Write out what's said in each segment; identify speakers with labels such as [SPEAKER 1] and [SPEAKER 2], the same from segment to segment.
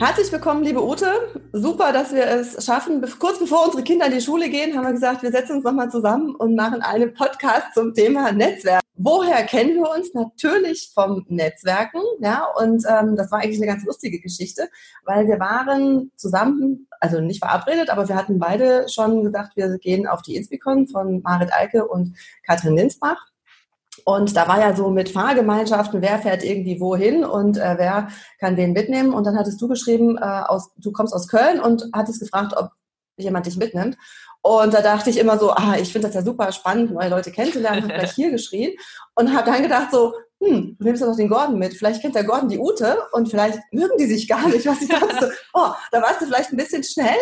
[SPEAKER 1] Herzlich willkommen, liebe Ute. Super, dass wir es schaffen. Kurz bevor unsere Kinder in die Schule gehen, haben wir gesagt, wir setzen uns nochmal zusammen und machen einen Podcast zum Thema Netzwerk. Woher kennen wir uns? Natürlich vom Netzwerken, ja. Und ähm, das war eigentlich eine ganz lustige Geschichte, weil wir waren zusammen, also nicht verabredet, aber wir hatten beide schon gedacht, wir gehen auf die Inspicon von Marit Alke und Katrin Linsbach. Und da war ja so mit Fahrgemeinschaften, wer fährt irgendwie wohin und äh, wer kann wen mitnehmen. Und dann hattest du geschrieben, äh, aus, du kommst aus Köln und hattest gefragt, ob jemand dich mitnimmt. Und da dachte ich immer so, ah, ich finde das ja super spannend, neue Leute kennenzulernen, habe gleich hier geschrien und habe dann gedacht so, hm, du nimmst ja noch den Gordon mit. Vielleicht kennt der Gordon die Ute und vielleicht mögen die sich gar nicht. Was ich dachte so, oh, da warst du vielleicht ein bisschen schnell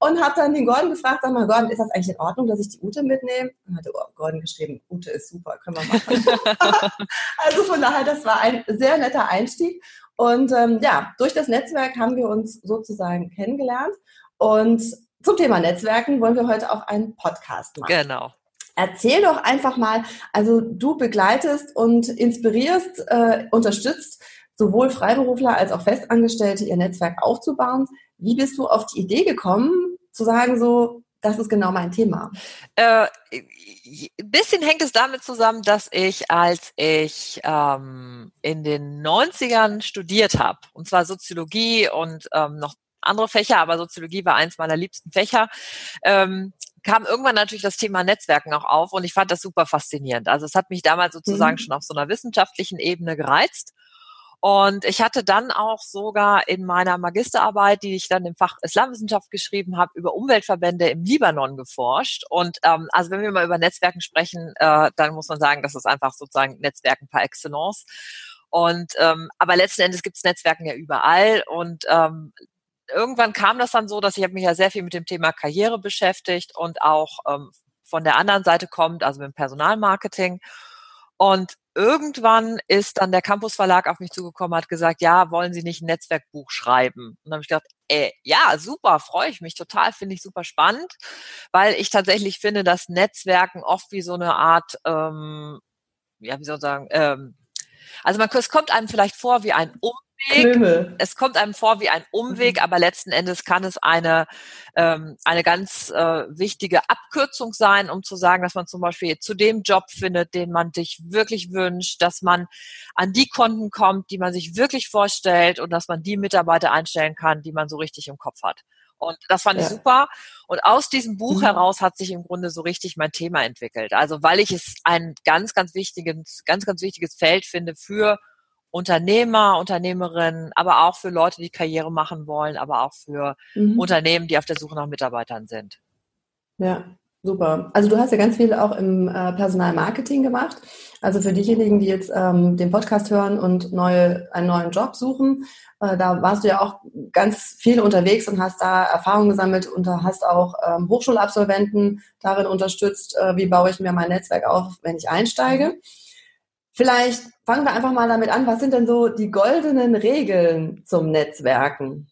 [SPEAKER 1] und habe dann den Gordon gefragt, sag mal, Gordon, ist das eigentlich in Ordnung, dass ich die Ute mitnehme? Und hatte oh, Gordon geschrieben, Ute ist super, können wir machen. also von daher, das war ein sehr netter Einstieg. Und ähm, ja, durch das Netzwerk haben wir uns sozusagen kennengelernt. Und zum Thema Netzwerken wollen wir heute auch einen Podcast machen.
[SPEAKER 2] Genau.
[SPEAKER 1] Erzähl doch einfach mal, also du begleitest und inspirierst, äh, unterstützt sowohl Freiberufler als auch Festangestellte, ihr Netzwerk aufzubauen. Wie bist du auf die Idee gekommen, zu sagen, so, das ist genau mein Thema?
[SPEAKER 2] Äh, ein bisschen hängt es damit zusammen, dass ich, als ich ähm, in den 90ern studiert habe, und zwar Soziologie und ähm, noch andere Fächer, aber Soziologie war eins meiner liebsten Fächer, ähm, kam irgendwann natürlich das Thema Netzwerken auch auf und ich fand das super faszinierend. Also es hat mich damals sozusagen mhm. schon auf so einer wissenschaftlichen Ebene gereizt. Und ich hatte dann auch sogar in meiner Magisterarbeit, die ich dann im Fach Islamwissenschaft geschrieben habe, über Umweltverbände im Libanon geforscht. Und ähm, also wenn wir mal über Netzwerken sprechen, äh, dann muss man sagen, das ist einfach sozusagen Netzwerken par excellence. Und ähm, aber letzten Endes gibt es Netzwerken ja überall. Und ähm, irgendwann kam das dann so, dass ich habe mich ja sehr viel mit dem Thema Karriere beschäftigt und auch ähm, von der anderen Seite kommt, also mit dem Personalmarketing. Und irgendwann ist dann der Campus Verlag auf mich zugekommen, hat gesagt, ja, wollen Sie nicht ein Netzwerkbuch schreiben? Und dann habe ich gedacht, äh, ja, super, freue ich mich total, finde ich super spannend, weil ich tatsächlich finde, dass Netzwerken oft wie so eine Art, ähm, ja, wie soll ich sagen, ähm, also man, es kommt einem vielleicht vor wie ein Um Umweg. Es kommt einem vor wie ein Umweg, mhm. aber letzten Endes kann es eine, ähm, eine ganz äh, wichtige Abkürzung sein, um zu sagen, dass man zum Beispiel zu dem Job findet, den man sich wirklich wünscht, dass man an die Konten kommt, die man sich wirklich vorstellt und dass man die Mitarbeiter einstellen kann, die man so richtig im Kopf hat. Und das fand ja. ich super. Und aus diesem Buch mhm. heraus hat sich im Grunde so richtig mein Thema entwickelt. Also weil ich es ein ganz, ganz wichtiges, ganz, ganz wichtiges Feld finde für Unternehmer, Unternehmerinnen, aber auch für Leute, die Karriere machen wollen, aber auch für mhm. Unternehmen, die auf der Suche nach Mitarbeitern sind.
[SPEAKER 1] Ja, super. Also du hast ja ganz viel auch im äh, Personalmarketing gemacht. Also für diejenigen, die jetzt ähm, den Podcast hören und neue, einen neuen Job suchen, äh, da warst du ja auch ganz viel unterwegs und hast da Erfahrungen gesammelt und hast auch ähm, Hochschulabsolventen darin unterstützt, äh, wie baue ich mir mein Netzwerk auf, wenn ich einsteige. Vielleicht fangen wir einfach mal damit an. Was sind denn so die goldenen Regeln zum Netzwerken?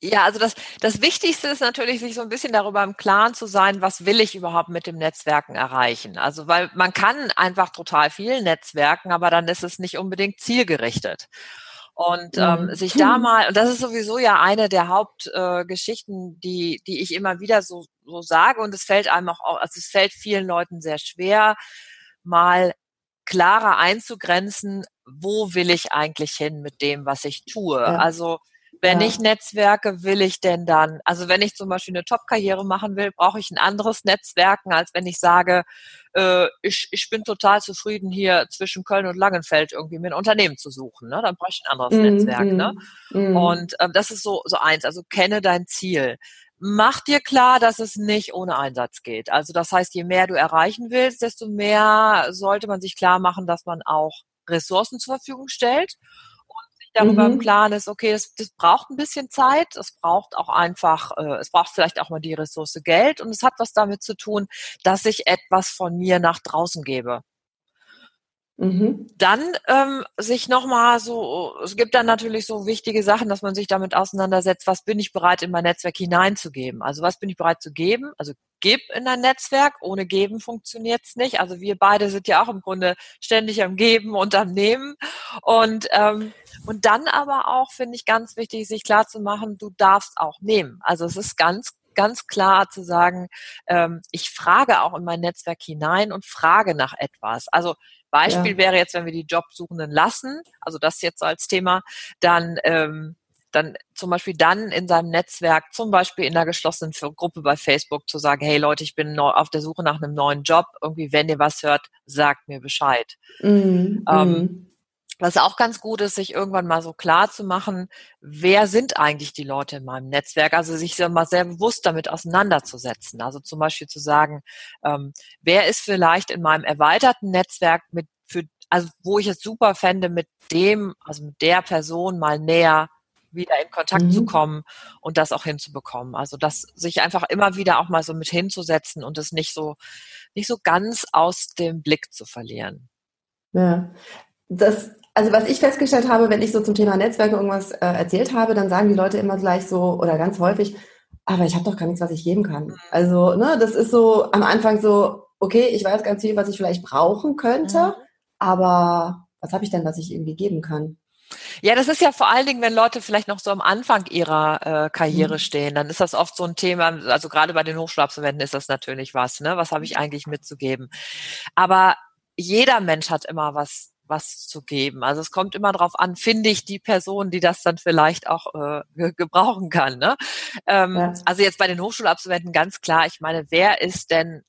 [SPEAKER 2] Ja, also das, das Wichtigste ist natürlich, sich so ein bisschen darüber im Klaren zu sein, was will ich überhaupt mit dem Netzwerken erreichen. Also weil man kann einfach total viel Netzwerken, aber dann ist es nicht unbedingt zielgerichtet. Und ähm, sich da mal, und das ist sowieso ja eine der Hauptgeschichten, äh, die, die ich immer wieder so, so sage, und es fällt einem auch, also es fällt vielen Leuten sehr schwer, mal klarer einzugrenzen, wo will ich eigentlich hin mit dem, was ich tue. Ja. Also wenn ja. ich Netzwerke, will ich denn dann, also wenn ich zum Beispiel eine Top-Karriere machen will, brauche ich ein anderes Netzwerken, als wenn ich sage, äh, ich, ich bin total zufrieden, hier zwischen Köln und Langenfeld irgendwie mir ein Unternehmen zu suchen. Ne? Dann brauche ich ein anderes mm, Netzwerk. Mm, ne? Mm. Und äh, das ist so, so eins, also kenne dein Ziel mach dir klar, dass es nicht ohne Einsatz geht. Also das heißt, je mehr du erreichen willst, desto mehr sollte man sich klar machen, dass man auch Ressourcen zur Verfügung stellt darüber mhm. im Klaren ist, okay, das, das braucht ein bisschen Zeit, es braucht auch einfach, äh, es braucht vielleicht auch mal die Ressource Geld und es hat was damit zu tun, dass ich etwas von mir nach draußen gebe. Mhm. Dann ähm, sich nochmal so, es gibt dann natürlich so wichtige Sachen, dass man sich damit auseinandersetzt, was bin ich bereit in mein Netzwerk hineinzugeben? Also was bin ich bereit zu geben? Also gib in ein Netzwerk, ohne geben funktioniert's nicht. Also wir beide sind ja auch im Grunde ständig am Geben und am Nehmen. Und, ähm, und dann aber auch, finde ich ganz wichtig, sich klar zu machen, du darfst auch nehmen. Also es ist ganz ganz klar zu sagen, ähm, ich frage auch in mein Netzwerk hinein und frage nach etwas. Also Beispiel ja. wäre jetzt, wenn wir die Jobsuchenden lassen, also das jetzt als Thema, dann ähm, dann zum Beispiel dann in seinem Netzwerk, zum Beispiel in einer geschlossenen Gruppe bei Facebook zu sagen, hey Leute, ich bin auf der Suche nach einem neuen Job. Irgendwie, wenn ihr was hört, sagt mir Bescheid. Mm, ähm, mm. Was auch ganz gut ist, sich irgendwann mal so klar zu machen, wer sind eigentlich die Leute in meinem Netzwerk? Also sich mal sehr bewusst damit auseinanderzusetzen. Also zum Beispiel zu sagen, ähm, wer ist vielleicht in meinem erweiterten Netzwerk mit für, also wo ich es super fände, mit dem, also mit der Person mal näher wieder in Kontakt mhm. zu kommen und das auch hinzubekommen. Also das sich einfach immer wieder auch mal so mit hinzusetzen und es nicht so nicht so ganz aus dem Blick zu verlieren.
[SPEAKER 1] Ja, das also was ich festgestellt habe, wenn ich so zum Thema Netzwerke irgendwas äh, erzählt habe, dann sagen die Leute immer gleich so oder ganz häufig, aber ich habe doch gar nichts, was ich geben kann. Mhm. Also ne, das ist so am Anfang so, okay, ich weiß ganz viel, was ich vielleicht brauchen könnte, mhm. aber was habe ich denn, was ich irgendwie geben kann?
[SPEAKER 2] Ja, das ist ja vor allen Dingen, wenn Leute vielleicht noch so am Anfang ihrer äh, Karriere mhm. stehen, dann ist das oft so ein Thema, also gerade bei den Hochschulabsolventen ist das natürlich was, ne? Was habe ich eigentlich mitzugeben? Aber jeder Mensch hat immer was was zu geben. Also es kommt immer darauf an, finde ich die Person, die das dann vielleicht auch äh, gebrauchen kann. Ne? Ähm, ja. Also jetzt bei den Hochschulabsolventen ganz klar, ich meine, wer ist denn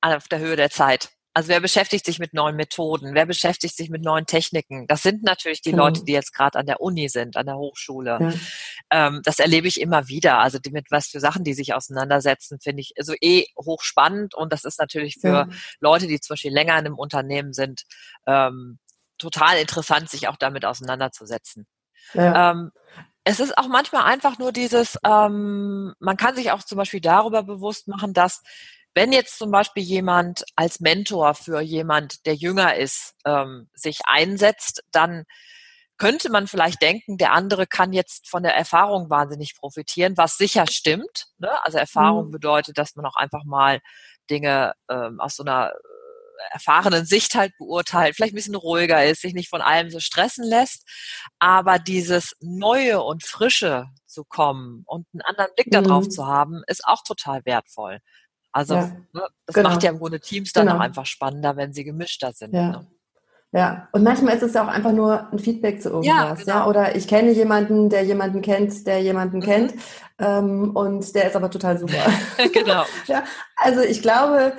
[SPEAKER 2] auf der Höhe der Zeit? Also wer beschäftigt sich mit neuen Methoden? Wer beschäftigt sich mit neuen Techniken? Das sind natürlich die genau. Leute, die jetzt gerade an der Uni sind, an der Hochschule. Ja. Ähm, das erlebe ich immer wieder. Also die, mit was für Sachen die sich auseinandersetzen, finde ich also eh hochspannend. Und das ist natürlich für ja. Leute, die zum Beispiel länger in einem Unternehmen sind, ähm, total interessant, sich auch damit auseinanderzusetzen. Ja. Ähm, es ist auch manchmal einfach nur dieses, ähm, man kann sich auch zum Beispiel darüber bewusst machen, dass wenn jetzt zum Beispiel jemand als Mentor für jemand, der jünger ist, ähm, sich einsetzt, dann könnte man vielleicht denken, der andere kann jetzt von der Erfahrung wahnsinnig profitieren, was sicher stimmt. Ne? Also Erfahrung mhm. bedeutet, dass man auch einfach mal Dinge ähm, aus so einer erfahrenen Sicht halt beurteilt, vielleicht ein bisschen ruhiger ist, sich nicht von allem so stressen lässt. Aber dieses Neue und Frische zu kommen und einen anderen Blick mhm. darauf zu haben, ist auch total wertvoll. Also ja, ne, das genau. macht ja im Grunde Teams dann genau. auch einfach spannender, wenn sie gemischter sind.
[SPEAKER 1] Ja.
[SPEAKER 2] Ne?
[SPEAKER 1] Ja, und manchmal ist es ja auch einfach nur ein Feedback zu irgendwas. Ja, genau. ja? Oder ich kenne jemanden, der jemanden kennt, der jemanden mhm. kennt ähm, und der ist aber total super. genau. ja, also ich glaube,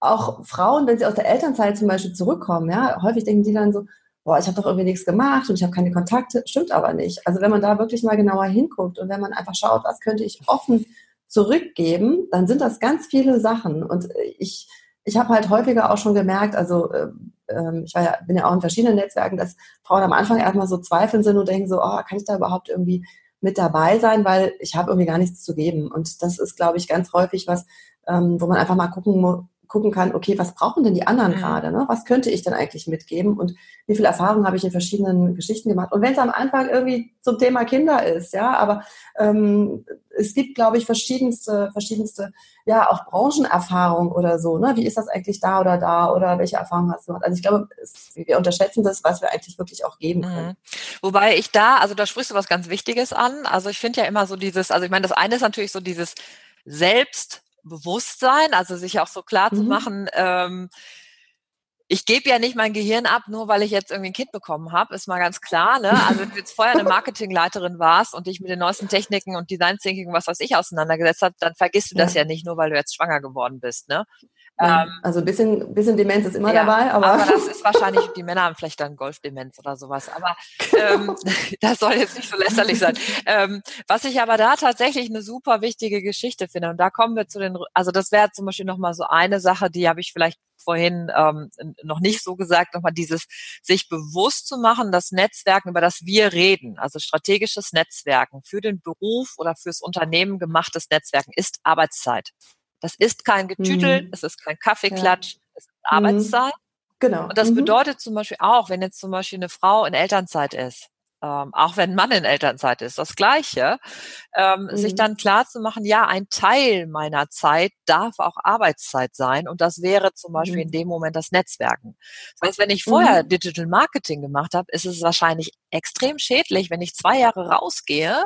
[SPEAKER 1] auch Frauen, wenn sie aus der Elternzeit zum Beispiel zurückkommen, ja, häufig denken die dann so, boah, ich habe doch irgendwie nichts gemacht und ich habe keine Kontakte, stimmt aber nicht. Also wenn man da wirklich mal genauer hinguckt und wenn man einfach schaut, was könnte ich offen zurückgeben, dann sind das ganz viele Sachen. Und ich, ich habe halt häufiger auch schon gemerkt, also äh, ich war ja, bin ja auch in verschiedenen Netzwerken, dass Frauen am Anfang erstmal so zweifeln sind und denken so, oh, kann ich da überhaupt irgendwie mit dabei sein, weil ich habe irgendwie gar nichts zu geben. Und das ist, glaube ich, ganz häufig was, ähm, wo man einfach mal gucken gucken kann, okay, was brauchen denn die anderen mhm. gerade? Ne? Was könnte ich denn eigentlich mitgeben? Und wie viel Erfahrung habe ich in verschiedenen Geschichten gemacht? Und wenn es am Anfang irgendwie zum Thema Kinder ist, ja, aber ähm, es gibt, glaube ich, verschiedenste, verschiedenste, ja, auch Branchenerfahrung oder so. Ne? Wie ist das eigentlich da oder da? Oder welche Erfahrungen hast du? Also ich glaube, es, wir unterschätzen das, was wir eigentlich wirklich auch geben können. Mhm.
[SPEAKER 2] Wobei ich da, also da sprichst du was ganz Wichtiges an. Also ich finde ja immer so dieses, also ich meine, das eine ist natürlich so dieses selbst Bewusstsein, also sich auch so klar mhm. zu machen, ähm, ich gebe ja nicht mein Gehirn ab, nur weil ich jetzt irgendwie ein Kind bekommen habe, ist mal ganz klar. Ne? Also wenn du jetzt vorher eine Marketingleiterin warst und dich mit den neuesten Techniken und Design Thinking, was weiß ich, auseinandergesetzt hast, dann vergisst du das ja nicht nur, weil du jetzt schwanger geworden bist. Ne?
[SPEAKER 1] Ja, ähm, also ein bisschen, bisschen Demenz ist immer ja, dabei, aber.
[SPEAKER 2] Aber das ist wahrscheinlich, die Männer haben vielleicht dann Golfdemenz oder sowas. Aber ähm, das soll jetzt nicht so lästerlich sein. Ähm, was ich aber da tatsächlich eine super wichtige Geschichte finde, und da kommen wir zu den, also das wäre zum Beispiel nochmal so eine Sache, die habe ich vielleicht vorhin ähm, noch nicht so gesagt, nochmal dieses sich bewusst zu machen, das Netzwerken, über das wir reden, also strategisches Netzwerken für den Beruf oder fürs Unternehmen gemachtes Netzwerken ist Arbeitszeit. Das ist kein Getütel, mhm. es ist kein Kaffeeklatsch, ja. es ist Arbeitszeit. Genau. Und das mhm. bedeutet zum Beispiel auch, wenn jetzt zum Beispiel eine Frau in Elternzeit ist, ähm, auch wenn ein Mann in Elternzeit ist, das Gleiche, ähm, mhm. sich dann klar zu machen, ja, ein Teil meiner Zeit darf auch Arbeitszeit sein und das wäre zum Beispiel mhm. in dem Moment das Netzwerken. Das heißt, wenn ich vorher mhm. Digital Marketing gemacht habe, ist es wahrscheinlich extrem schädlich, wenn ich zwei Jahre rausgehe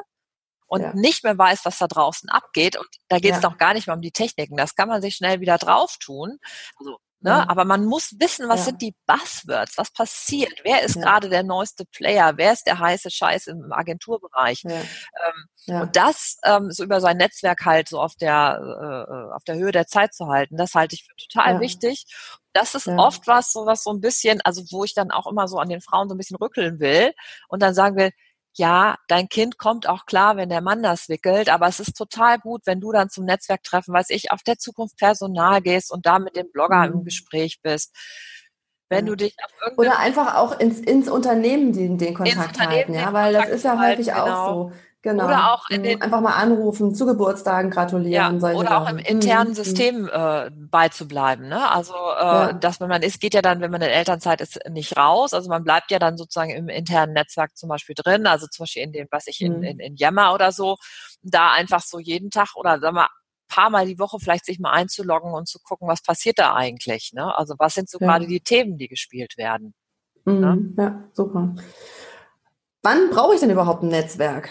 [SPEAKER 2] und ja. nicht mehr weiß, was da draußen abgeht. Und da geht es ja. noch gar nicht mehr um die Techniken. Das kann man sich schnell wieder drauf tun. Also Ne? Ja. Aber man muss wissen, was ja. sind die Buzzwords, was passiert, wer ist ja. gerade der neueste Player, wer ist der heiße Scheiß im Agenturbereich. Ähm, und das ähm, so über sein Netzwerk halt so auf der, äh, auf der Höhe der Zeit zu halten, das halte ich für total wichtig. Das ist oft was, so was so ein bisschen, also wo ich dann auch immer so an den Frauen so ein bisschen rückeln will und dann sagen will, ja, dein Kind kommt auch klar, wenn der Mann das wickelt, aber es ist total gut, wenn du dann zum Netzwerktreffen, weiß ich, auf der Zukunft Personal gehst und da mit dem Blogger mhm. im Gespräch bist. Wenn du dich
[SPEAKER 1] Oder einfach auch ins, ins Unternehmen den, den Kontakt halten, ja, weil das ist ja häufig genau. auch so. Genau. Oder auch mhm. den, einfach mal anrufen, zu Geburtstagen gratulieren.
[SPEAKER 2] Ja, oder auch im internen mhm. System äh, beizubleiben. Ne? Also, äh, ja. dass man, man ist, geht ja dann, wenn man in Elternzeit ist, nicht raus. Also man bleibt ja dann sozusagen im internen Netzwerk zum Beispiel drin. Also zum Beispiel in dem, was ich in, mhm. in, in Yammer oder so, da einfach so jeden Tag oder sagen wir paar Mal die Woche vielleicht sich mal einzuloggen und zu gucken, was passiert da eigentlich. Ne? Also was sind so ja. gerade die Themen, die gespielt werden.
[SPEAKER 1] Mhm. Ne? Ja, super. Wann brauche ich denn überhaupt ein Netzwerk?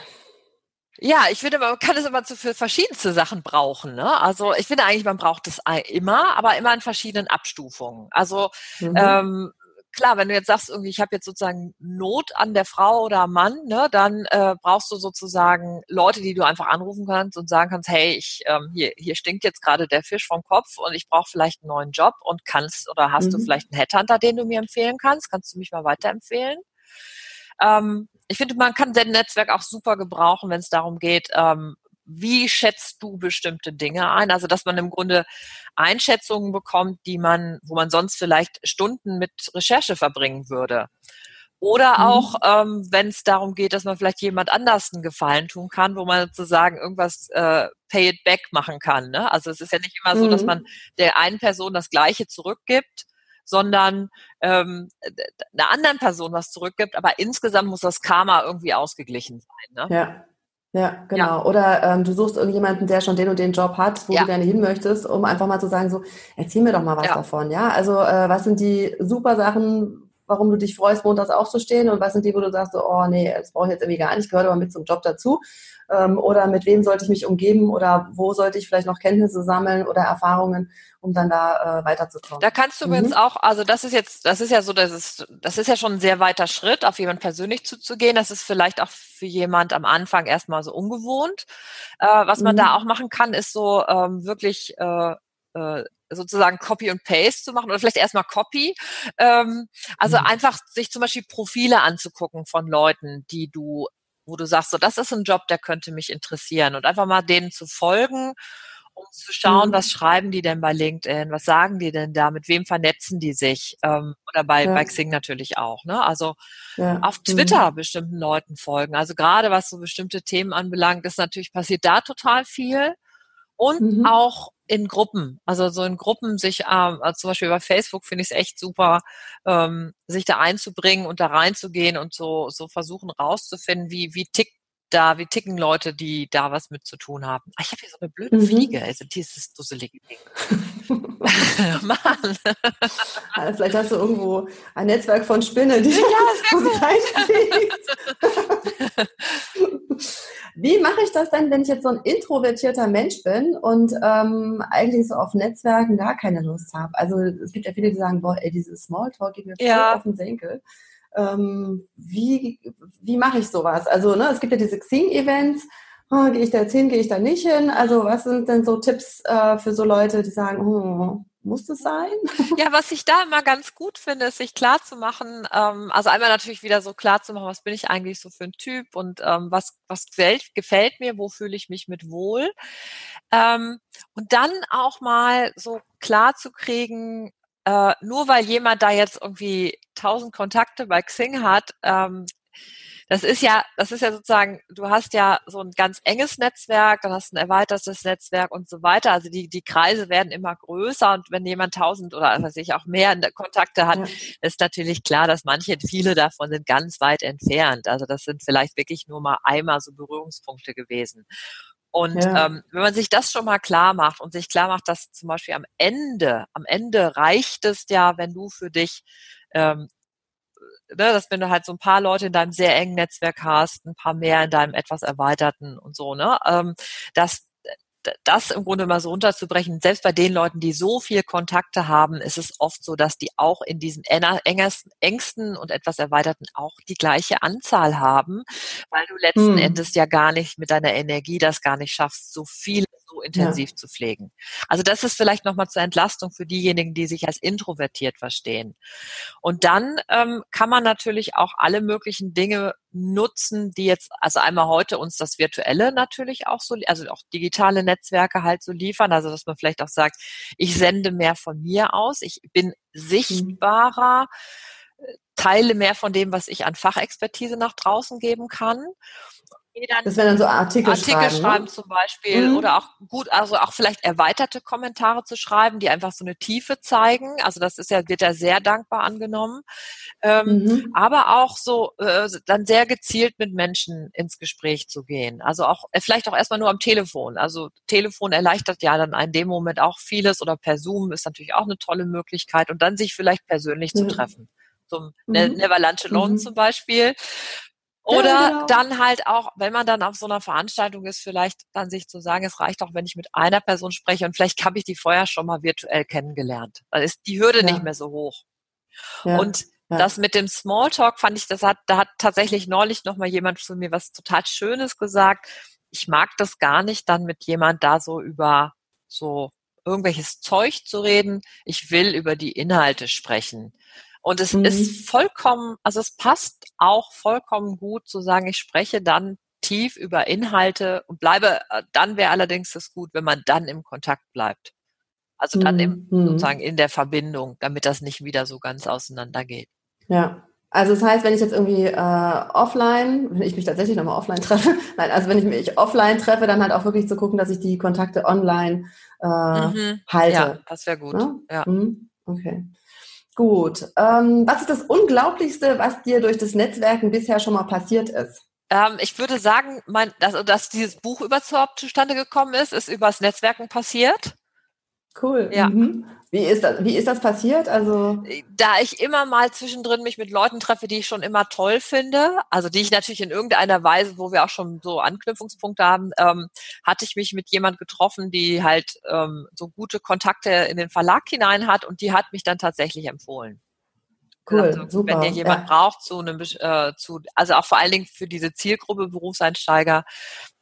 [SPEAKER 2] Ja, ich finde, man kann es immer zu für verschiedenste Sachen brauchen. Ne? Also ich finde eigentlich, man braucht es immer, aber immer in verschiedenen Abstufungen. Also mhm. ähm, klar, wenn du jetzt sagst, irgendwie, ich habe jetzt sozusagen Not an der Frau oder am Mann, ne, dann äh, brauchst du sozusagen Leute, die du einfach anrufen kannst und sagen kannst, hey, ich ähm, hier hier stinkt jetzt gerade der Fisch vom Kopf und ich brauche vielleicht einen neuen Job und kannst oder hast mhm. du vielleicht einen Headhunter, den du mir empfehlen kannst? Kannst du mich mal weiterempfehlen? Ähm, ich finde, man kann sein Netzwerk auch super gebrauchen, wenn es darum geht, ähm, wie schätzt du bestimmte Dinge ein? Also, dass man im Grunde Einschätzungen bekommt, die man, wo man sonst vielleicht Stunden mit Recherche verbringen würde. Oder mhm. auch, ähm, wenn es darum geht, dass man vielleicht jemand anders einen Gefallen tun kann, wo man sozusagen irgendwas äh, Pay it back machen kann. Ne? Also es ist ja nicht immer so, dass mhm. man der einen Person das Gleiche zurückgibt, sondern ähm, einer anderen Person was zurückgibt, aber insgesamt muss das Karma irgendwie ausgeglichen sein.
[SPEAKER 1] Ne? Ja. Ja, genau. Ja. Oder ähm, du suchst irgendjemanden, der schon den und den Job hat, wo ja. du gerne hin möchtest, um einfach mal zu sagen, so, erzähl mir doch mal was ja. davon, ja. Also äh, was sind die super Sachen, warum du dich freust, montags aufzustehen und was sind die, wo du sagst, so, oh nee, das brauche ich jetzt irgendwie gar nicht, gehört aber mit zum Job dazu. Ähm, oder mit wem sollte ich mich umgeben oder wo sollte ich vielleicht noch Kenntnisse sammeln oder Erfahrungen, um dann da äh, weiterzukommen.
[SPEAKER 2] Da kannst du mhm. übrigens auch, also das ist jetzt, das ist ja so, das ist, das ist ja schon ein sehr weiter Schritt, auf jemand persönlich zuzugehen. Das ist vielleicht auch für jemand am Anfang erstmal so ungewohnt. Äh, was man mhm. da auch machen kann, ist so ähm, wirklich äh, äh, sozusagen Copy und Paste zu machen oder vielleicht erstmal Copy. Ähm, also mhm. einfach sich zum Beispiel Profile anzugucken von Leuten, die du wo du sagst, so das ist ein Job, der könnte mich interessieren und einfach mal denen zu folgen, um zu schauen, mhm. was schreiben die denn bei LinkedIn, was sagen die denn da, mit wem vernetzen die sich ähm, oder bei, ja. bei Xing natürlich auch. Ne? Also ja. auf Twitter mhm. bestimmten Leuten folgen. Also gerade was so bestimmte Themen anbelangt, ist natürlich passiert da total viel und mhm. auch in Gruppen, also so in Gruppen sich, ähm, also zum Beispiel bei Facebook finde ich es echt super, ähm, sich da einzubringen und da reinzugehen und so, so versuchen rauszufinden, wie, wie tickt da, wie ticken Leute, die da was mit zu tun haben. Ach, ich habe hier so eine blöde mhm. Fliege, also dieses dusselige Ding.
[SPEAKER 1] Mann. Also vielleicht hast du irgendwo ein Netzwerk von Spinnen, die ja, das Wie mache ich das denn, wenn ich jetzt so ein introvertierter Mensch bin und ähm, eigentlich so auf Netzwerken gar keine Lust habe? Also es gibt ja viele, die sagen, boah, ey, dieses Smalltalk geht mir ja. voll auf den Senkel. Ähm, wie wie mache ich sowas? Also ne, es gibt ja diese Xing-Events. Oh, gehe ich da jetzt hin, gehe ich da nicht hin? Also was sind denn so Tipps äh, für so Leute, die sagen, oh, muss das sein?
[SPEAKER 2] Ja, was ich da immer ganz gut finde, ist sich klar zu machen, ähm, also einmal natürlich wieder so klar zu machen, was bin ich eigentlich so für ein Typ und ähm, was, was gefällt, gefällt mir, wo fühle ich mich mit wohl. Ähm, und dann auch mal so klar zu kriegen, äh, nur weil jemand da jetzt irgendwie tausend Kontakte bei Xing hat, ähm, das ist ja, das ist ja sozusagen, du hast ja so ein ganz enges Netzwerk, dann hast du ein erweitertes Netzwerk und so weiter. Also die, die Kreise werden immer größer und wenn jemand tausend oder was weiß ich auch mehr Kontakte hat, ja. ist natürlich klar, dass manche, viele davon sind ganz weit entfernt. Also das sind vielleicht wirklich nur mal einmal so Berührungspunkte gewesen. Und ja. ähm, wenn man sich das schon mal klar macht und sich klar macht, dass zum Beispiel am Ende, am Ende reicht es ja, wenn du für dich ähm, ne, dass wenn du halt so ein paar Leute in deinem sehr engen Netzwerk hast, ein paar mehr in deinem etwas erweiterten und so, ne, ähm, dass das im Grunde mal so runterzubrechen, selbst bei den Leuten, die so viel Kontakte haben, ist es oft so, dass die auch in diesen engsten und etwas erweiterten auch die gleiche Anzahl haben, weil du letzten hm. Endes ja gar nicht mit deiner Energie das gar nicht schaffst, so viel so intensiv ja. zu pflegen. Also das ist vielleicht nochmal zur Entlastung für diejenigen, die sich als introvertiert verstehen. Und dann ähm, kann man natürlich auch alle möglichen Dinge nutzen, die jetzt, also einmal heute uns das Virtuelle natürlich auch so, also auch digitale Netzwerke halt so liefern, also dass man vielleicht auch sagt, ich sende mehr von mir aus, ich bin mhm. sichtbarer, teile mehr von dem, was ich an Fachexpertise nach draußen geben kann
[SPEAKER 1] das wären dann so Artikel,
[SPEAKER 2] Artikel schreiben, ne? schreiben ne? zum Beispiel mhm. oder auch gut, also auch vielleicht erweiterte Kommentare zu schreiben, die einfach so eine Tiefe zeigen. Also das ist ja wird ja sehr dankbar angenommen, ähm, mhm. aber auch so äh, dann sehr gezielt mit Menschen ins Gespräch zu gehen. Also auch äh, vielleicht auch erstmal nur am Telefon. Also Telefon erleichtert ja dann in dem Moment auch vieles oder per Zoom ist natürlich auch eine tolle Möglichkeit und dann sich vielleicht persönlich mhm. zu treffen zum ne-, mhm. Never Lunch Alone mhm. zum Beispiel. Oder ja, genau. dann halt auch, wenn man dann auf so einer Veranstaltung ist, vielleicht dann sich zu sagen, es reicht auch, wenn ich mit einer Person spreche und vielleicht habe ich die vorher schon mal virtuell kennengelernt. Dann ist die Hürde ja. nicht mehr so hoch. Ja. Und das mit dem Smalltalk fand ich, das hat, da hat tatsächlich neulich noch mal jemand zu mir was total Schönes gesagt. Ich mag das gar nicht, dann mit jemand da so über so irgendwelches Zeug zu reden. Ich will über die Inhalte sprechen. Und es mhm. ist vollkommen, also es passt auch vollkommen gut zu sagen, ich spreche dann tief über Inhalte und bleibe, äh, dann wäre allerdings es gut, wenn man dann im Kontakt bleibt. Also dann im, mhm. sozusagen in der Verbindung, damit das nicht wieder so ganz auseinandergeht.
[SPEAKER 1] Ja. Also das heißt, wenn ich jetzt irgendwie äh, offline, wenn ich mich tatsächlich nochmal offline treffe, nein, also wenn ich mich offline treffe, dann halt auch wirklich zu gucken, dass ich die Kontakte online äh, mhm. halte. Ja,
[SPEAKER 2] das wäre gut. Ja. ja.
[SPEAKER 1] Mhm. Okay. Gut. Ähm, was ist das Unglaublichste, was dir durch das Netzwerken bisher schon mal passiert ist?
[SPEAKER 2] Ähm, ich würde sagen, mein, dass, dass dieses Buch überhaupt zustande gekommen ist, ist übers Netzwerken passiert.
[SPEAKER 1] Cool. Ja. Mhm. Wie ist das, wie ist das passiert? Also
[SPEAKER 2] da ich immer mal zwischendrin mich mit Leuten treffe, die ich schon immer toll finde, also die ich natürlich in irgendeiner Weise, wo wir auch schon so Anknüpfungspunkte haben, ähm, hatte ich mich mit jemand getroffen, die halt ähm, so gute Kontakte in den Verlag hinein hat und die hat mich dann tatsächlich empfohlen. Cool, also, super. Wenn ihr jemand ja. braucht zu einem, äh, zu, also auch vor allen Dingen für diese Zielgruppe Berufseinsteiger,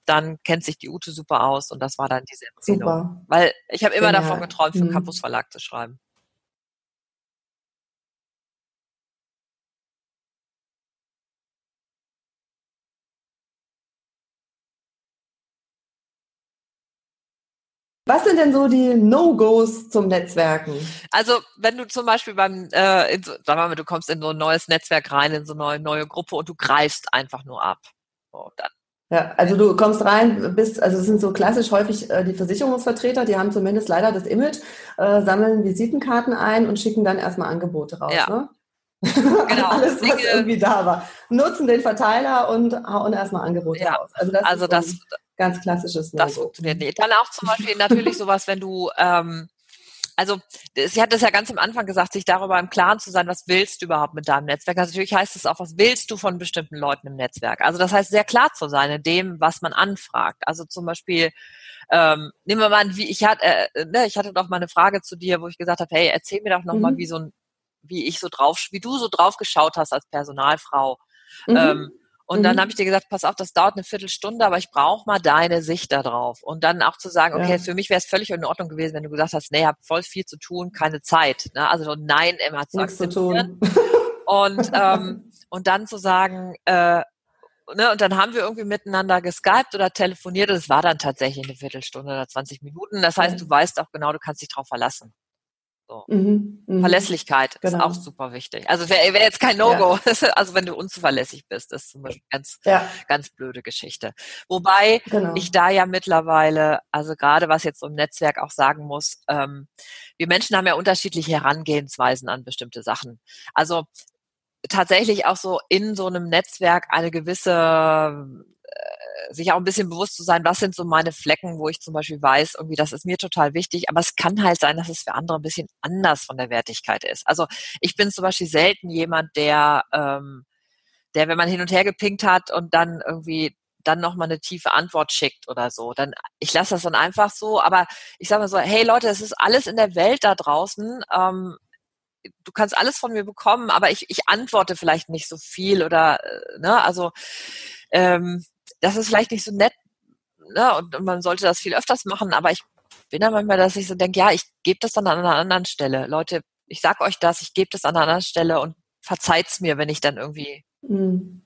[SPEAKER 2] dann kennt sich die Ute super aus und das war dann diese Empfehlung. Super. Weil ich habe immer Genial. davon geträumt, für einen mhm. Campus Verlag zu schreiben.
[SPEAKER 1] Was sind denn so die No-Gos zum Netzwerken?
[SPEAKER 2] Also wenn du zum Beispiel beim, äh, in so, sagen wir mal, du kommst in so ein neues Netzwerk rein, in so eine neue, neue Gruppe und du greifst einfach nur ab. So, dann
[SPEAKER 1] ja, also du kommst rein, bist, also es sind so klassisch häufig äh, die Versicherungsvertreter, die haben zumindest leider das Image, äh, sammeln Visitenkarten ein und schicken dann erstmal Angebote raus. Ja. Ne? Genau. Alles, was irgendwie da war. Nutzen den Verteiler und hauen erstmal Angebote ja. raus.
[SPEAKER 2] Also das also ist das,
[SPEAKER 1] ganz klassisches
[SPEAKER 2] Das funktioniert nicht. Dann auch zum Beispiel natürlich sowas, wenn du ähm, also sie hat es ja ganz am Anfang gesagt, sich darüber im Klaren zu sein, was willst du überhaupt mit deinem Netzwerk. Also natürlich heißt es auch, was willst du von bestimmten Leuten im Netzwerk. Also das heißt, sehr klar zu sein in dem, was man anfragt. Also zum Beispiel, ähm, nehmen wir mal an, wie ich hatte, äh, ne, ich hatte doch mal eine Frage zu dir, wo ich gesagt habe, hey, erzähl mir doch noch mhm. mal, wie so ein, wie ich so drauf, wie du so drauf geschaut hast als Personalfrau. Mhm. Ähm, und mhm. dann habe ich dir gesagt, pass auf, das dauert eine Viertelstunde, aber ich brauche mal deine Sicht darauf. Und dann auch zu sagen, okay, ja. für mich wäre es völlig in Ordnung gewesen, wenn du gesagt hast, nee, ich habe voll viel zu tun, keine Zeit. Ne? Also Nein immer zu Nichts akzeptieren. Zu und, ähm, und dann zu sagen, äh, ne, und dann haben wir irgendwie miteinander geskypt oder telefoniert. Und es war dann tatsächlich eine Viertelstunde oder 20 Minuten. Das heißt, du weißt auch genau, du kannst dich drauf verlassen. So. Mhm, mh. Verlässlichkeit genau. ist auch super wichtig. Also wäre wär jetzt kein No-Go. Ja. Also wenn du unzuverlässig bist, ist zum Beispiel ganz, ja. ganz blöde Geschichte. Wobei genau. ich da ja mittlerweile, also gerade was jetzt so im Netzwerk auch sagen muss, ähm, wir Menschen haben ja unterschiedliche Herangehensweisen an bestimmte Sachen. Also tatsächlich auch so in so einem Netzwerk eine gewisse sich auch ein bisschen bewusst zu sein, was sind so meine Flecken, wo ich zum Beispiel weiß, irgendwie, das ist mir total wichtig, aber es kann halt sein, dass es für andere ein bisschen anders von der Wertigkeit ist. Also ich bin zum Beispiel selten jemand, der, ähm, der, wenn man hin und her gepinkt hat und dann irgendwie dann nochmal eine tiefe Antwort schickt oder so. Dann, ich lasse das dann einfach so, aber ich sage mal so, hey Leute, es ist alles in der Welt da draußen. Ähm, du kannst alles von mir bekommen, aber ich, ich antworte vielleicht nicht so viel oder äh, ne, also ähm, das ist vielleicht nicht so nett, ne, und, und man sollte das viel öfters machen, aber ich bin da manchmal, dass ich so denke, ja, ich gebe das dann an einer anderen Stelle. Leute, ich sag euch das, ich gebe das an einer anderen Stelle und verzeiht's mir, wenn ich dann irgendwie mhm.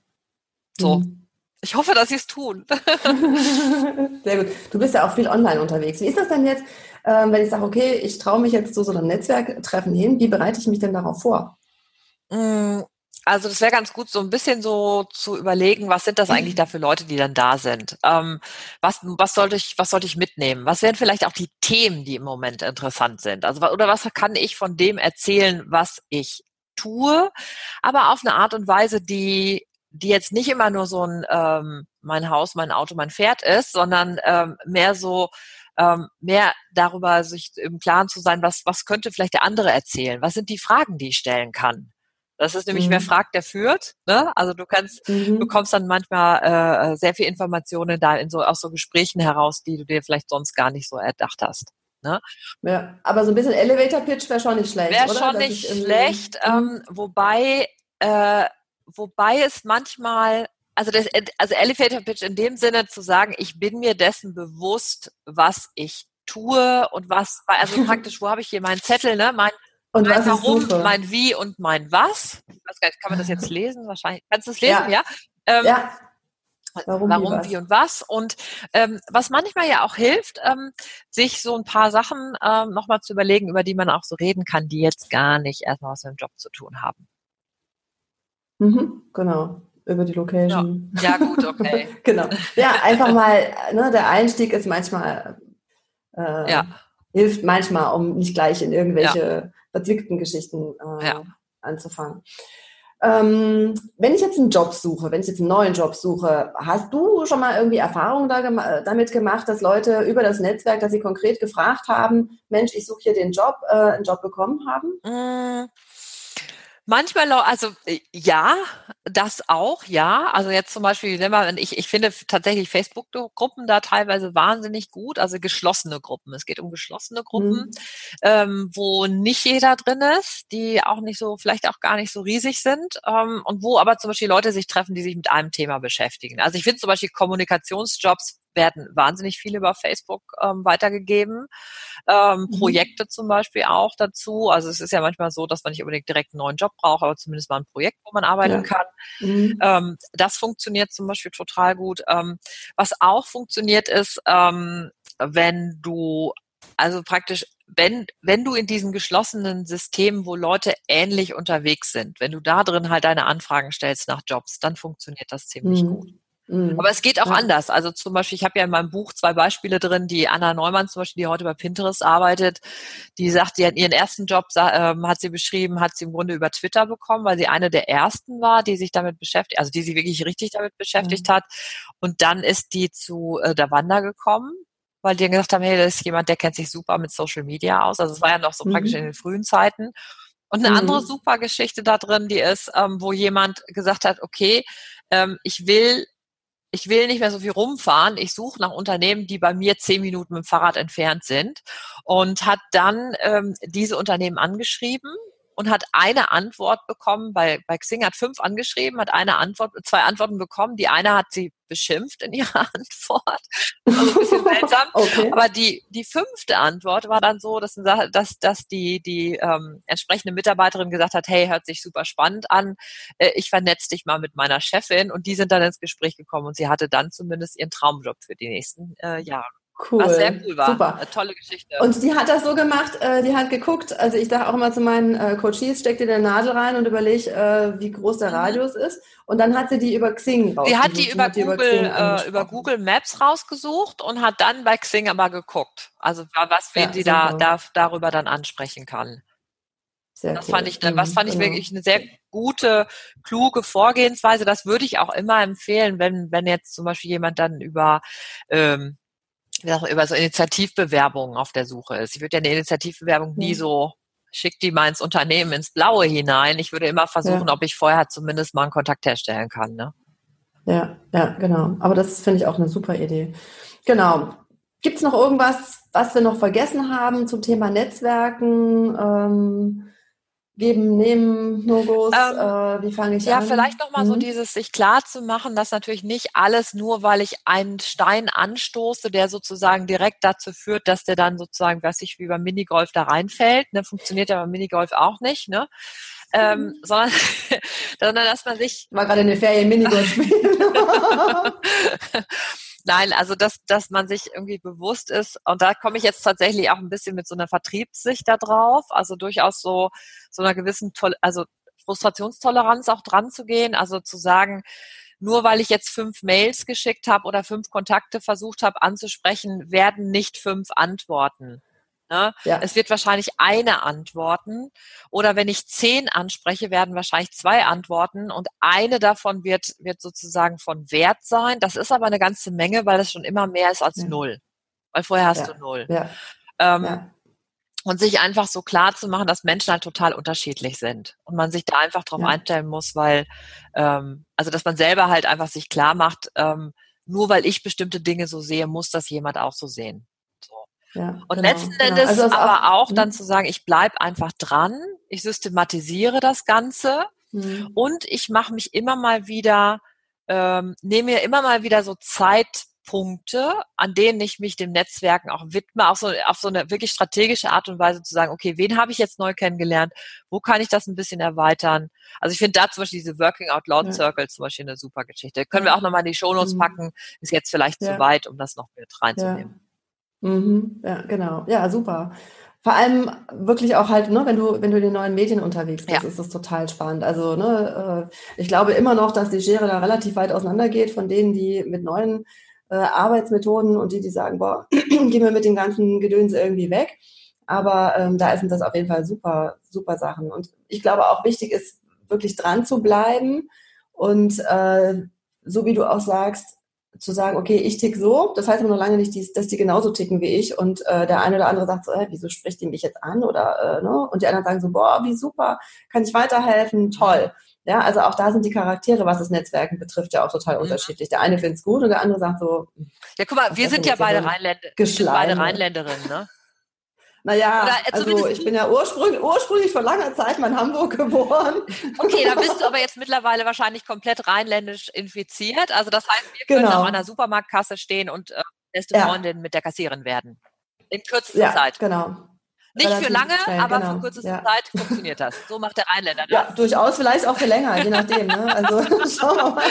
[SPEAKER 2] so. Mhm. Ich hoffe, dass sie es tun.
[SPEAKER 1] Sehr gut. Du bist ja auch viel online unterwegs. Wie ist das denn jetzt, ähm, wenn ich sage, okay, ich traue mich jetzt zu so einem Netzwerktreffen hin, wie bereite ich mich denn darauf vor?
[SPEAKER 2] Mm, also das wäre ganz gut, so ein bisschen so zu überlegen, was sind das eigentlich da für Leute, die dann da sind? Ähm, was, was sollte ich, was ich mitnehmen? Was wären vielleicht auch die Themen, die im Moment interessant sind? Also oder was kann ich von dem erzählen, was ich tue, aber auf eine Art und Weise, die die jetzt nicht immer nur so ein ähm, mein Haus, mein Auto, mein Pferd ist, sondern ähm, mehr so ähm, mehr darüber sich im Klaren zu sein, was was könnte vielleicht der andere erzählen? Was sind die Fragen, die ich stellen kann? Das ist nämlich, mhm. wer fragt, der führt. Ne? Also du kannst, mhm. bekommst dann manchmal äh, sehr viel Informationen da in so aus so Gesprächen heraus, die du dir vielleicht sonst gar nicht so erdacht hast. Ne?
[SPEAKER 1] Ja, aber so ein bisschen Elevator Pitch wäre schon nicht schlecht.
[SPEAKER 2] Wäre schon Dass nicht schlecht, ähm, mhm. wobei, äh, wobei es manchmal, also das, also Elevator Pitch in dem Sinne zu sagen, ich bin mir dessen bewusst, was ich tue und was, also praktisch, wo habe ich hier meinen Zettel, ne? Mein, und mein Warum, mein Wie und mein Was. Kann man das jetzt lesen? Wahrscheinlich. Kannst du es lesen, ja? Ja. Ähm, ja. Warum, warum wie, wie, und was. Und ähm, was manchmal ja auch hilft, ähm, sich so ein paar Sachen ähm, nochmal zu überlegen, über die man auch so reden kann, die jetzt gar nicht erstmal was mit dem Job zu tun haben.
[SPEAKER 1] Mhm, genau über die Location.
[SPEAKER 2] Ja, ja gut, okay.
[SPEAKER 1] genau. Ja, einfach mal, ne, der Einstieg ist manchmal, äh, ja. hilft manchmal, um nicht gleich in irgendwelche ja verzwickten Geschichten äh, anzufangen. Ähm, wenn ich jetzt einen Job suche, wenn ich jetzt einen neuen Job suche, hast du schon mal irgendwie Erfahrungen da gem damit gemacht, dass Leute über das Netzwerk, dass sie konkret gefragt haben, Mensch, ich suche hier den Job, äh, einen Job bekommen haben?
[SPEAKER 2] Mmh. Manchmal, also äh, ja, das auch, ja. Also jetzt zum Beispiel, ich, ich finde tatsächlich Facebook-Gruppen da teilweise wahnsinnig gut, also geschlossene Gruppen. Es geht um geschlossene Gruppen, mhm. ähm, wo nicht jeder drin ist, die auch nicht so, vielleicht auch gar nicht so riesig sind ähm, und wo aber zum Beispiel Leute sich treffen, die sich mit einem Thema beschäftigen. Also ich finde zum Beispiel Kommunikationsjobs werden wahnsinnig viel über Facebook ähm, weitergegeben. Ähm, mhm. Projekte zum Beispiel auch dazu. Also es ist ja manchmal so, dass man nicht unbedingt direkt einen neuen Job braucht, aber zumindest mal ein Projekt, wo man arbeiten ja. kann. Mhm. Ähm, das funktioniert zum Beispiel total gut. Ähm, was auch funktioniert ist, ähm, wenn du also praktisch, wenn, wenn du in diesen geschlossenen Systemen, wo Leute ähnlich unterwegs sind, wenn du da drin halt deine Anfragen stellst nach Jobs, dann funktioniert das ziemlich mhm. gut. Mhm. Aber es geht auch ja. anders. Also zum Beispiel, ich habe ja in meinem Buch zwei Beispiele drin, die Anna Neumann zum Beispiel, die heute bei Pinterest arbeitet, die sagt, die hat ihren ersten Job, ähm, hat sie beschrieben, hat sie im Grunde über Twitter bekommen, weil sie eine der ersten war, die sich damit beschäftigt, also die sich wirklich richtig damit beschäftigt mhm. hat. Und dann ist die zu äh, Davanda gekommen, weil die dann gesagt haben, hey, das ist jemand, der kennt sich super mit Social Media aus. Also es war ja noch so mhm. praktisch in den frühen Zeiten. Und eine andere mhm. super Geschichte da drin, die ist, ähm, wo jemand gesagt hat, okay, ähm, ich will ich will nicht mehr so viel rumfahren. Ich suche nach Unternehmen, die bei mir zehn Minuten mit dem Fahrrad entfernt sind und hat dann ähm, diese Unternehmen angeschrieben und hat eine Antwort bekommen, bei, bei Xing hat fünf angeschrieben, hat eine Antwort, zwei Antworten bekommen. Die eine hat sie beschimpft in ihrer Antwort. Also ein bisschen seltsam. okay. Aber die, die fünfte Antwort war dann so, dass, dass, dass die, die ähm, entsprechende Mitarbeiterin gesagt hat, hey, hört sich super spannend an, äh, ich vernetze dich mal mit meiner Chefin und die sind dann ins Gespräch gekommen und sie hatte dann zumindest ihren Traumjob für die nächsten äh, Jahre
[SPEAKER 1] Cool.
[SPEAKER 2] Was sehr cool war.
[SPEAKER 1] Super.
[SPEAKER 2] Eine tolle Geschichte.
[SPEAKER 1] Und die hat das so gemacht, äh, die hat geguckt, also ich sage auch immer zu meinen äh, Coaches, steck dir eine Nadel rein und überleg, äh, wie groß der mhm. Radius ist. Und dann hat sie die über Xing
[SPEAKER 2] rausgesucht. Die hat die über, hat die Google, über, äh, über, Google Maps rausgesucht und hat dann bei Xing aber geguckt. Also was, wen ja, sie da, da, darüber dann ansprechen kann. Sehr das cool. fand ich, was fand ich genau. wirklich eine sehr gute, kluge Vorgehensweise. Das würde ich auch immer empfehlen, wenn, wenn jetzt zum Beispiel jemand dann über ähm, über so Initiativbewerbungen auf der Suche ist. Ich würde ja eine Initiativbewerbung nie so schick die mal ins Unternehmen ins Blaue hinein. Ich würde immer versuchen, ja. ob ich vorher zumindest mal einen Kontakt herstellen kann. Ne?
[SPEAKER 1] Ja, ja, genau. Aber das finde ich auch eine super Idee. Genau. Gibt es noch irgendwas, was wir noch vergessen haben zum Thema Netzwerken? Ähm, geben, nehmen, No-Gos? Ähm, äh, wie fange ich
[SPEAKER 2] ja,
[SPEAKER 1] an?
[SPEAKER 2] Ja, vielleicht nochmal mhm. so dieses, sich klar zu machen, dass natürlich nicht alles nur, weil ich einen Stein anstoße, der sozusagen direkt dazu führt, dass der dann sozusagen, was ich wie beim Minigolf da reinfällt, ne, funktioniert ja beim Minigolf auch nicht, ne? Ähm, mhm. sondern, sondern dass man sich.
[SPEAKER 1] War gerade in der Ferien Minigolf spielen.
[SPEAKER 2] Nein, also dass, dass man sich irgendwie bewusst ist, und da komme ich jetzt tatsächlich auch ein bisschen mit so einer Vertriebssicht da drauf, also durchaus so, so einer gewissen, also Frustrationstoleranz auch dran zu gehen, also zu sagen, nur weil ich jetzt fünf Mails geschickt habe oder fünf Kontakte versucht habe anzusprechen, werden nicht fünf antworten. Ne? Ja. Es wird wahrscheinlich eine antworten. Oder wenn ich zehn anspreche, werden wahrscheinlich zwei antworten und eine davon wird, wird sozusagen von Wert sein. Das ist aber eine ganze Menge, weil es schon immer mehr ist als ja. null. Weil vorher hast ja. du null. Ähm, und sich einfach so klar zu machen, dass Menschen halt total unterschiedlich sind und man sich da einfach drauf einstellen muss, weil, ähm, also dass man selber halt einfach sich klar macht, ähm, nur weil ich bestimmte Dinge so sehe, muss das jemand auch so sehen. Ja, und genau, letzten genau. Endes genau. also aber auch, auch dann hm? zu sagen, ich bleibe einfach dran, ich systematisiere das Ganze mhm. und ich mache mich immer mal wieder, ähm, nehme mir immer mal wieder so Zeitpunkte, an denen ich mich dem Netzwerken auch widme, auch so auf so eine wirklich strategische Art und Weise zu sagen, okay, wen habe ich jetzt neu kennengelernt, wo kann ich das ein bisschen erweitern? Also ich finde da zum Beispiel diese Working Out Loud ja. Circle zum Beispiel eine super Geschichte. Können wir auch nochmal in die Shownotes mhm. packen, ist jetzt vielleicht ja. zu weit, um das noch mit reinzunehmen.
[SPEAKER 1] Mhm, ja, genau. Ja, super. Vor allem wirklich auch halt, ne, wenn du, wenn du in den neuen Medien unterwegs bist, ja. ist das total spannend. Also, ne, äh, ich glaube immer noch, dass die Schere da relativ weit auseinandergeht von denen, die mit neuen äh, Arbeitsmethoden und die, die sagen, boah, gehen wir mit dem ganzen Gedöns irgendwie weg. Aber ähm, da sind das auf jeden Fall super, super Sachen. Und ich glaube auch wichtig ist, wirklich dran zu bleiben und äh, so wie du auch sagst, zu sagen, okay, ich tick so, das heißt aber noch lange nicht, dass die genauso ticken wie ich und äh, der eine oder andere sagt so, äh, wieso spricht die mich jetzt an oder äh, ne? und die anderen sagen so, boah, wie super, kann ich weiterhelfen, toll. Ja, also auch da sind die Charaktere, was das Netzwerken betrifft, ja auch total mhm. unterschiedlich. Der eine findet es gut und der andere sagt so.
[SPEAKER 2] Ja, guck mal, wir sind ja beide, Rheinländer, beide Rheinländerinnen, ne?
[SPEAKER 1] Naja, äh, also ich bin ja ursprünglich, ursprünglich vor langer Zeit mal in Hamburg geboren.
[SPEAKER 2] Okay, da bist du aber jetzt mittlerweile wahrscheinlich komplett rheinländisch infiziert. Also das heißt, wir können genau. auch an der Supermarktkasse stehen und äh, beste ja. Freundin mit der Kassierin werden. In kürzester ja, Zeit.
[SPEAKER 1] genau.
[SPEAKER 2] Nicht für lange, schnell, aber genau. für kürzeste ja. Zeit funktioniert das. So macht der Rheinländer das.
[SPEAKER 1] Ja, durchaus vielleicht auch für länger, je nachdem. Ne? Also schauen wir mal.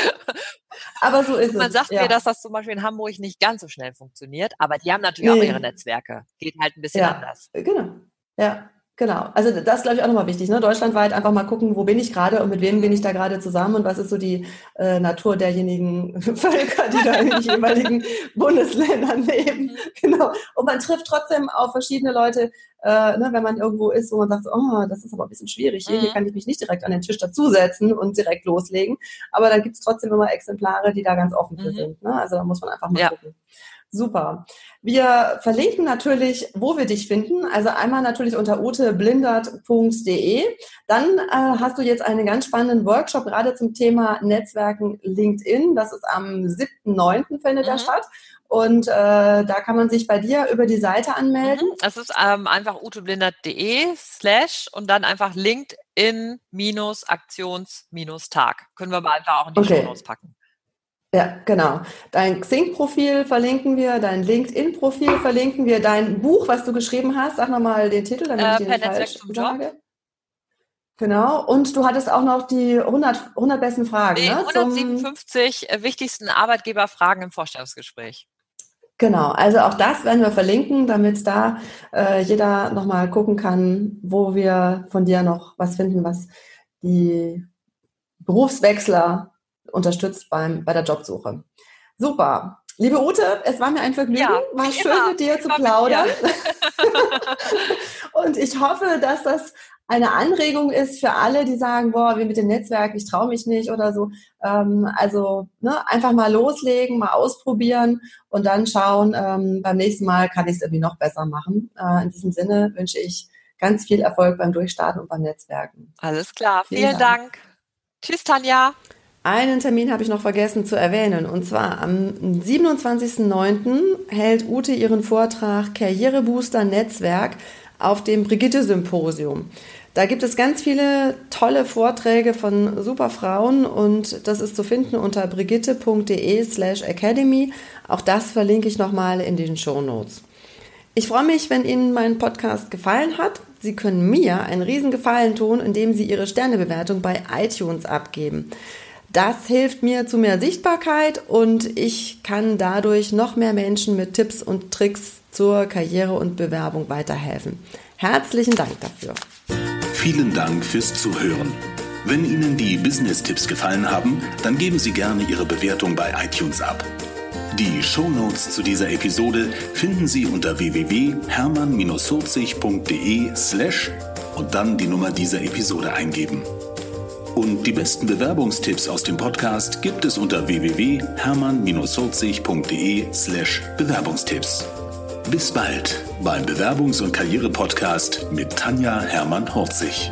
[SPEAKER 1] Aber so ist
[SPEAKER 2] Man es. Man sagt ja. mir, dass das zum Beispiel in Hamburg nicht ganz so schnell funktioniert, aber die haben natürlich nee. auch ihre Netzwerke. Geht halt ein bisschen
[SPEAKER 1] ja.
[SPEAKER 2] anders.
[SPEAKER 1] Genau. Ja, Genau, also das ist, glaube ich, auch nochmal wichtig. Ne? Deutschlandweit einfach mal gucken, wo bin ich gerade und mit wem bin ich da gerade zusammen und was ist so die äh, Natur derjenigen Völker, die da in den jeweiligen Bundesländern leben. Mhm. Genau. Und man trifft trotzdem auf verschiedene Leute, äh, ne, wenn man irgendwo ist, wo man sagt, oh, das ist aber ein bisschen schwierig. Hier, mhm. hier kann ich mich nicht direkt an den Tisch dazusetzen und direkt loslegen. Aber dann gibt es trotzdem immer Exemplare, die da ganz offen für mhm. sind. Ne? Also da muss man einfach mal ja. gucken. Super. Wir verlinken natürlich, wo wir dich finden. Also einmal natürlich unter uteblindert.de. Dann äh, hast du jetzt einen ganz spannenden Workshop gerade zum Thema Netzwerken LinkedIn. Das ist am 7.9. findet mhm. er statt. Und äh, da kann man sich bei dir über die Seite anmelden.
[SPEAKER 2] Das ist ähm, einfach uteblindert.de slash und dann einfach LinkedIn minus Aktions minus Tag. Können wir aber einfach auch in die okay. Show packen.
[SPEAKER 1] Ja, genau. Dein Xing-Profil verlinken wir, dein LinkedIn-Profil verlinken wir, dein Buch, was du geschrieben hast, sag nochmal den Titel, damit äh, ich den nicht falsch sage. Genau, und du hattest auch noch die 100, 100 besten Fragen.
[SPEAKER 2] Die
[SPEAKER 1] ne?
[SPEAKER 2] 157 Zum wichtigsten Arbeitgeberfragen im Vorstellungsgespräch.
[SPEAKER 1] Genau, also auch das werden wir verlinken, damit da äh, jeder nochmal gucken kann, wo wir von dir noch was finden, was die Berufswechsler unterstützt beim, bei der Jobsuche. Super. Liebe Ute, es war mir ein Vergnügen, ja, war schön immer, mit dir zu plaudern. Und ich hoffe, dass das eine Anregung ist für alle, die sagen, boah, wie mit dem Netzwerk, ich traue mich nicht oder so. Ähm, also ne, einfach mal loslegen, mal ausprobieren und dann schauen, ähm, beim nächsten Mal kann ich es irgendwie noch besser machen. Äh, in diesem Sinne wünsche ich ganz viel Erfolg beim Durchstarten und beim Netzwerken.
[SPEAKER 2] Alles klar, vielen, vielen Dank. Dank. Tschüss, Tanja.
[SPEAKER 1] Einen Termin habe ich noch vergessen zu erwähnen. Und zwar am 27.09. hält Ute ihren Vortrag Karrierebooster Netzwerk auf dem Brigitte-Symposium. Da gibt es ganz viele tolle Vorträge von super Frauen und das ist zu finden unter brigitte.de slash academy. Auch das verlinke ich nochmal in den Show Notes. Ich freue mich, wenn Ihnen mein Podcast gefallen hat. Sie können mir einen riesen Gefallen tun, indem Sie Ihre Sternebewertung bei iTunes abgeben. Das hilft mir zu mehr Sichtbarkeit und ich kann dadurch noch mehr Menschen mit Tipps und Tricks zur Karriere und Bewerbung weiterhelfen. Herzlichen Dank dafür.
[SPEAKER 3] Vielen Dank fürs Zuhören. Wenn Ihnen die Business-Tipps gefallen haben, dann geben Sie gerne Ihre Bewertung bei iTunes ab. Die Shownotes zu dieser Episode finden Sie unter www.hermann-40.de slash und dann die Nummer dieser Episode eingeben. Und die besten Bewerbungstipps aus dem Podcast gibt es unter www.hermann-40.de slash Bewerbungstipps. Bis bald beim Bewerbungs- und Karriere-Podcast mit Tanja Hermann-Horzig.